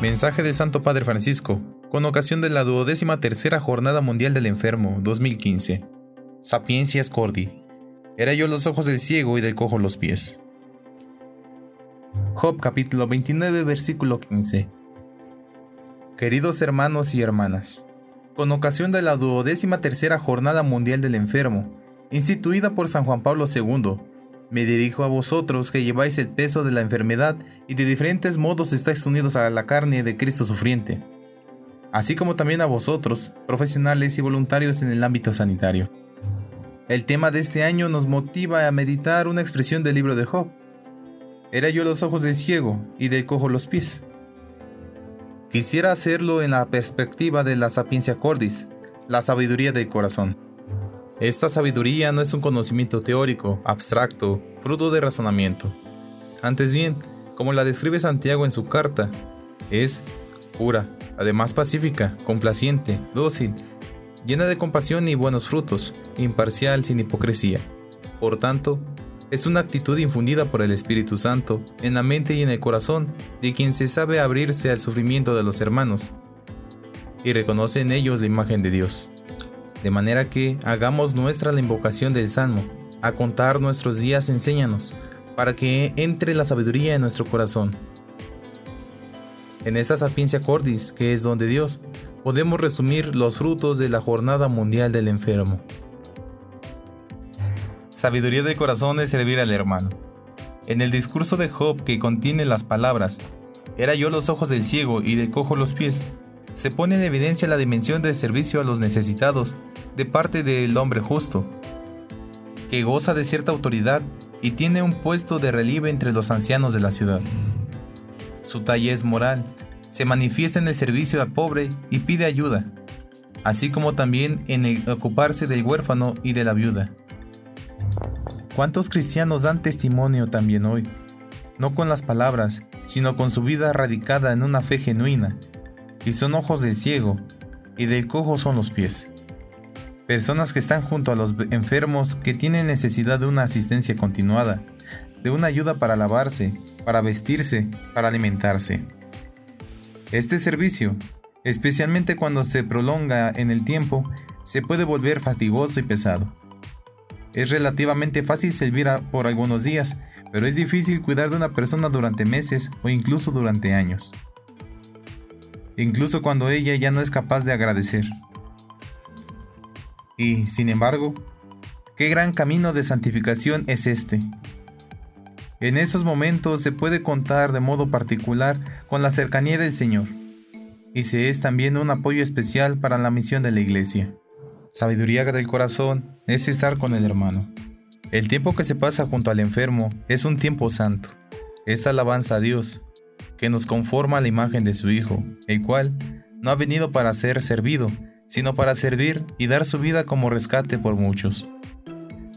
Mensaje del Santo Padre Francisco, con ocasión de la duodécima tercera Jornada Mundial del Enfermo 2015. Sapiencias Cordi. Era yo los ojos del ciego y del cojo los pies. Job capítulo 29 versículo 15. Queridos hermanos y hermanas, con ocasión de la duodécima tercera Jornada Mundial del Enfermo, instituida por San Juan Pablo II, me dirijo a vosotros que lleváis el peso de la enfermedad y de diferentes modos estáis unidos a la carne de Cristo sufriente, así como también a vosotros, profesionales y voluntarios en el ámbito sanitario. El tema de este año nos motiva a meditar una expresión del libro de Job. Era yo los ojos del ciego y del cojo los pies. Quisiera hacerlo en la perspectiva de la sapiencia cordis, la sabiduría del corazón. Esta sabiduría no es un conocimiento teórico, abstracto, fruto de razonamiento. Antes bien, como la describe Santiago en su carta, es pura, además pacífica, complaciente, dócil, llena de compasión y buenos frutos, imparcial sin hipocresía. Por tanto, es una actitud infundida por el Espíritu Santo en la mente y en el corazón de quien se sabe abrirse al sufrimiento de los hermanos y reconoce en ellos la imagen de Dios de manera que hagamos nuestra la invocación del Salmo, a contar nuestros días enséñanos, para que entre la sabiduría en nuestro corazón. En esta sapiencia cordis, que es donde Dios, podemos resumir los frutos de la Jornada Mundial del Enfermo. Sabiduría del corazón es servir al hermano. En el discurso de Job que contiene las palabras, era yo los ojos del ciego y del cojo los pies, se pone en evidencia la dimensión del servicio a los necesitados de parte del hombre justo, que goza de cierta autoridad y tiene un puesto de relieve entre los ancianos de la ciudad. Su talla es moral, se manifiesta en el servicio al pobre y pide ayuda, así como también en ocuparse del huérfano y de la viuda. ¿Cuántos cristianos dan testimonio también hoy? No con las palabras, sino con su vida radicada en una fe genuina, y son ojos del ciego, y del cojo son los pies. Personas que están junto a los enfermos que tienen necesidad de una asistencia continuada, de una ayuda para lavarse, para vestirse, para alimentarse. Este servicio, especialmente cuando se prolonga en el tiempo, se puede volver fatigoso y pesado. Es relativamente fácil servir por algunos días, pero es difícil cuidar de una persona durante meses o incluso durante años incluso cuando ella ya no es capaz de agradecer. Y, sin embargo, qué gran camino de santificación es este. En esos momentos se puede contar de modo particular con la cercanía del Señor, y se es también un apoyo especial para la misión de la Iglesia. Sabiduría del corazón es estar con el hermano. El tiempo que se pasa junto al enfermo es un tiempo santo, es alabanza a Dios, que nos conforma a la imagen de su Hijo, el cual no ha venido para ser servido, sino para servir y dar su vida como rescate por muchos.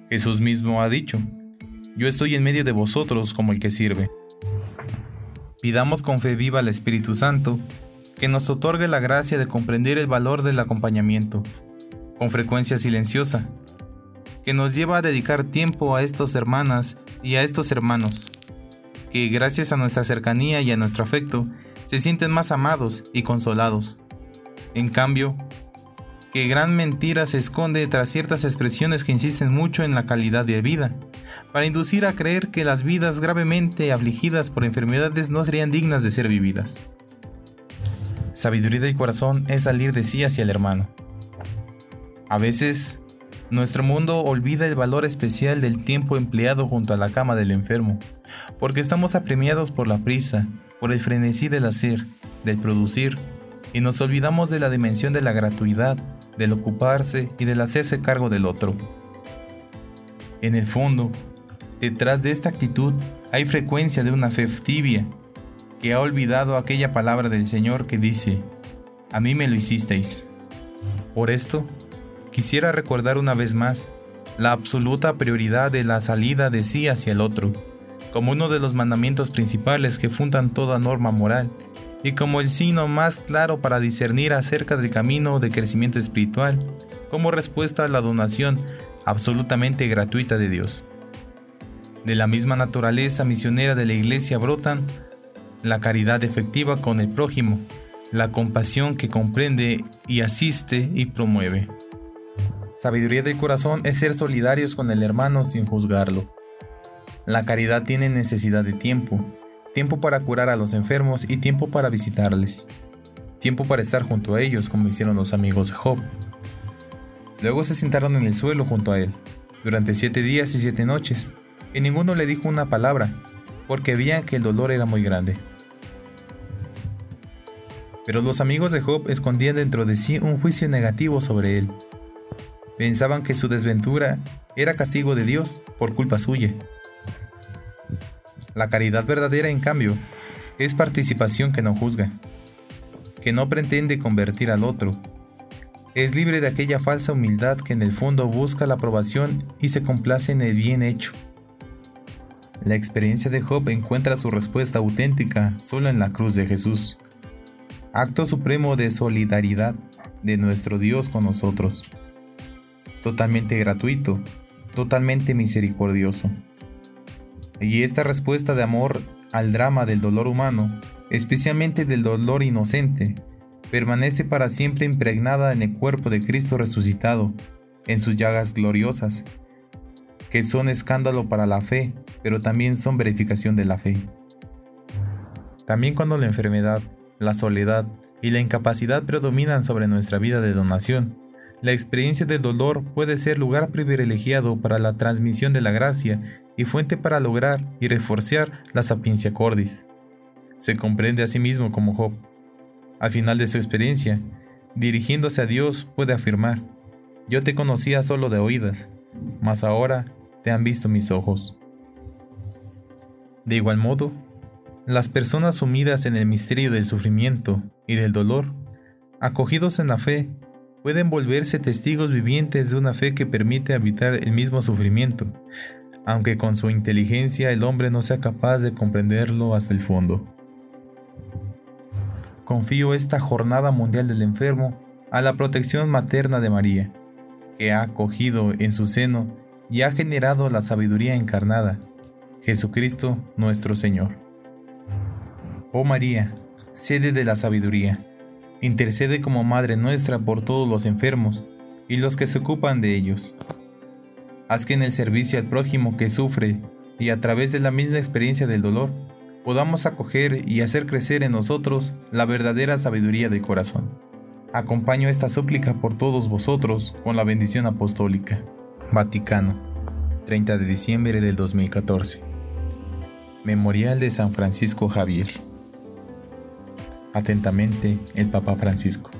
Jesús mismo ha dicho, yo estoy en medio de vosotros como el que sirve. Pidamos con fe viva al Espíritu Santo, que nos otorgue la gracia de comprender el valor del acompañamiento, con frecuencia silenciosa, que nos lleva a dedicar tiempo a estas hermanas y a estos hermanos, que gracias a nuestra cercanía y a nuestro afecto se sienten más amados y consolados. En cambio, que gran mentira se esconde tras ciertas expresiones que insisten mucho en la calidad de vida, para inducir a creer que las vidas gravemente afligidas por enfermedades no serían dignas de ser vividas. Sabiduría del corazón es salir de sí hacia el hermano. A veces, nuestro mundo olvida el valor especial del tiempo empleado junto a la cama del enfermo, porque estamos apremiados por la prisa, por el frenesí del hacer, del producir, y nos olvidamos de la dimensión de la gratuidad, del ocuparse y del hacerse cargo del otro. En el fondo, detrás de esta actitud hay frecuencia de una fe tibia, que ha olvidado aquella palabra del Señor que dice, a mí me lo hicisteis. Por esto, quisiera recordar una vez más la absoluta prioridad de la salida de sí hacia el otro como uno de los mandamientos principales que fundan toda norma moral, y como el signo más claro para discernir acerca del camino de crecimiento espiritual, como respuesta a la donación absolutamente gratuita de Dios. De la misma naturaleza misionera de la Iglesia brotan la caridad efectiva con el prójimo, la compasión que comprende y asiste y promueve. Sabiduría del corazón es ser solidarios con el hermano sin juzgarlo. La caridad tiene necesidad de tiempo, tiempo para curar a los enfermos y tiempo para visitarles, tiempo para estar junto a ellos como hicieron los amigos de Job. Luego se sentaron en el suelo junto a él, durante siete días y siete noches, y ninguno le dijo una palabra, porque veían que el dolor era muy grande. Pero los amigos de Job escondían dentro de sí un juicio negativo sobre él. Pensaban que su desventura era castigo de Dios por culpa suya. La caridad verdadera, en cambio, es participación que no juzga, que no pretende convertir al otro. Es libre de aquella falsa humildad que en el fondo busca la aprobación y se complace en el bien hecho. La experiencia de Job encuentra su respuesta auténtica solo en la cruz de Jesús, acto supremo de solidaridad de nuestro Dios con nosotros totalmente gratuito, totalmente misericordioso. Y esta respuesta de amor al drama del dolor humano, especialmente del dolor inocente, permanece para siempre impregnada en el cuerpo de Cristo resucitado, en sus llagas gloriosas, que son escándalo para la fe, pero también son verificación de la fe. También cuando la enfermedad, la soledad y la incapacidad predominan sobre nuestra vida de donación, la experiencia de dolor puede ser lugar privilegiado para la transmisión de la gracia y fuente para lograr y reforzar la sapiencia cordis. Se comprende a sí mismo como Job. Al final de su experiencia, dirigiéndose a Dios, puede afirmar, yo te conocía solo de oídas, mas ahora te han visto mis ojos. De igual modo, las personas sumidas en el misterio del sufrimiento y del dolor, acogidos en la fe, pueden volverse testigos vivientes de una fe que permite habitar el mismo sufrimiento, aunque con su inteligencia el hombre no sea capaz de comprenderlo hasta el fondo. Confío esta jornada mundial del enfermo a la protección materna de María, que ha acogido en su seno y ha generado la sabiduría encarnada, Jesucristo nuestro Señor. Oh María, sede de la sabiduría, intercede como Madre nuestra por todos los enfermos y los que se ocupan de ellos. Haz que en el servicio al prójimo que sufre y a través de la misma experiencia del dolor, podamos acoger y hacer crecer en nosotros la verdadera sabiduría del corazón. Acompaño esta súplica por todos vosotros con la bendición apostólica. Vaticano, 30 de diciembre del 2014. Memorial de San Francisco Javier. Atentamente, el Papa Francisco.